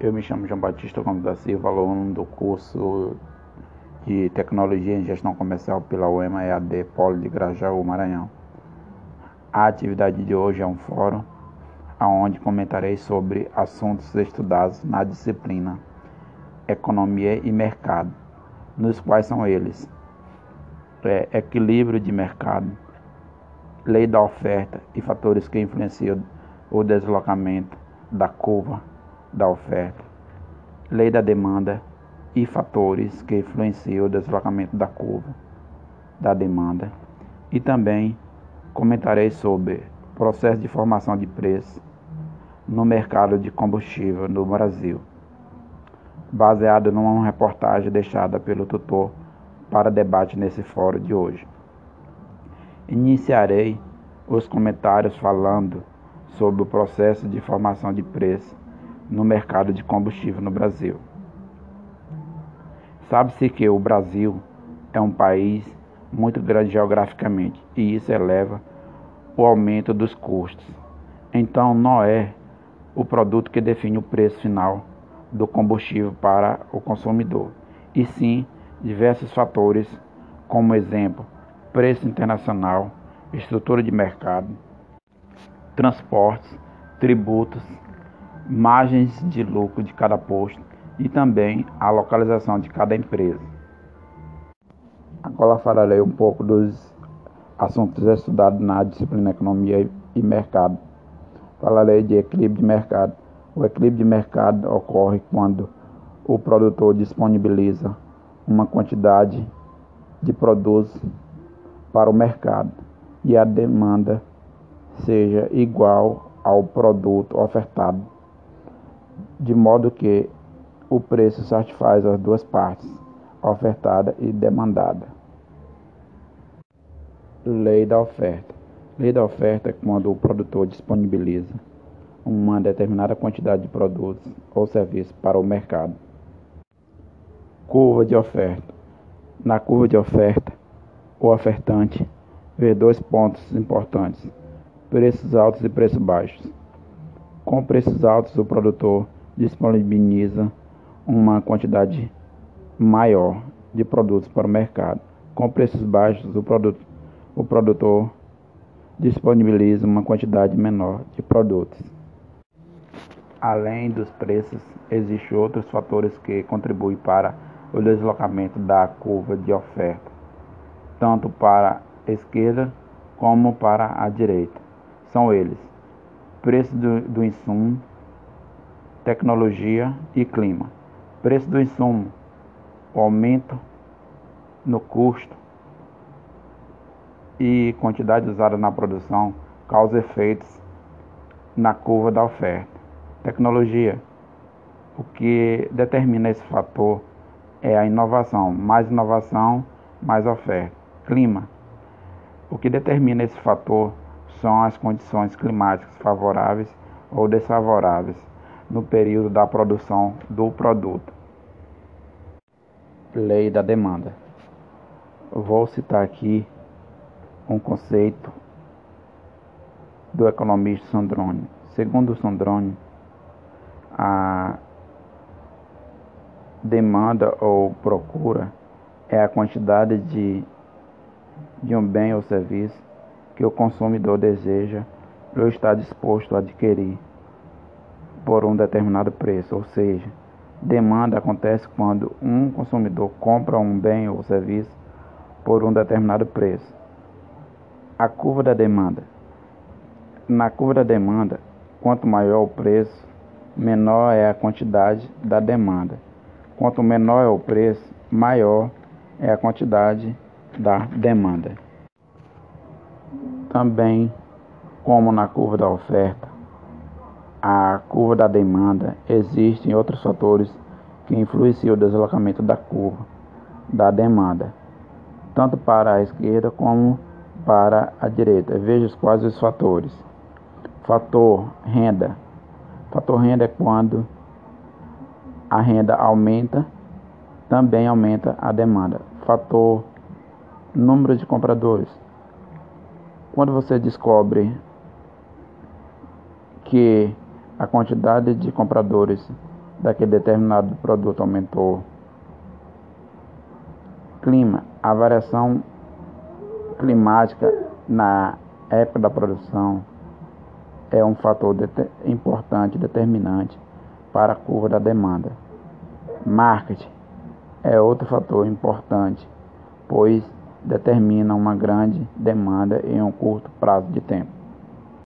Eu me chamo João Batista Gomes da Silva, aluno do curso de Tecnologia em Gestão Comercial pela UEMA EAD Polo de Grajaú, Maranhão. A atividade de hoje é um fórum onde comentarei sobre assuntos estudados na disciplina Economia e Mercado, nos quais são eles é, equilíbrio de mercado, lei da oferta e fatores que influenciam o deslocamento da curva da oferta, lei da demanda e fatores que influenciam o deslocamento da curva da demanda. E também comentarei sobre processo de formação de preço no mercado de combustível no Brasil, baseado numa reportagem deixada pelo tutor para debate nesse fórum de hoje. Iniciarei os comentários falando sobre o processo de formação de preço no mercado de combustível no Brasil. Sabe-se que o Brasil é um país muito grande geograficamente e isso eleva o aumento dos custos. Então, não é o produto que define o preço final do combustível para o consumidor, e sim diversos fatores, como exemplo, preço internacional, estrutura de mercado, transportes, tributos, margens de lucro de cada posto e também a localização de cada empresa. Agora falarei um pouco dos assuntos estudados na disciplina Economia e Mercado. Falarei de equilíbrio de mercado. O equilíbrio de mercado ocorre quando o produtor disponibiliza uma quantidade de produtos para o mercado e a demanda seja igual ao produto ofertado, de modo que o preço satisfaz as duas partes, ofertada e demandada. Lei da oferta. Lei da oferta é quando o produtor disponibiliza uma determinada quantidade de produtos ou serviços para o mercado Curva de oferta. Na curva de oferta, o ofertante vê dois pontos importantes: preços altos e preços baixos. Com preços altos, o produtor disponibiliza uma quantidade maior de produtos para o mercado. Com preços baixos, o, produto, o produtor disponibiliza uma quantidade menor de produtos. Além dos preços, existem outros fatores que contribuem para o deslocamento da curva de oferta, tanto para a esquerda como para a direita. São eles: preço do, do insumo, tecnologia e clima. Preço do insumo, aumento no custo e quantidade usada na produção causa efeitos na curva da oferta. Tecnologia, o que determina esse fator é a inovação. Mais inovação, mais oferta. Clima. O que determina esse fator são as condições climáticas favoráveis ou desfavoráveis no período da produção do produto. Lei da demanda. Vou citar aqui um conceito do economista Sandrone. Segundo Sandrone, a demanda ou procura é a quantidade de, de um bem ou serviço que o consumidor deseja ou está disposto a adquirir por um determinado preço, ou seja, demanda acontece quando um consumidor compra um bem ou serviço por um determinado preço. A curva da demanda. Na curva da demanda, quanto maior o preço, menor é a quantidade da demanda. Quanto menor é o preço, maior é a quantidade da demanda. Também, como na curva da oferta, a curva da demanda, existem outros fatores que influenciam o deslocamento da curva da demanda, tanto para a esquerda como para a direita. Veja quais os fatores. Fator renda. Fator renda é quando a renda aumenta, também aumenta a demanda. Fator número de compradores. Quando você descobre que a quantidade de compradores daquele determinado produto aumentou. Clima, a variação climática na época da produção é um fator importante, determinante para a curva da demanda. Marketing é outro fator importante, pois determina uma grande demanda em um curto prazo de tempo.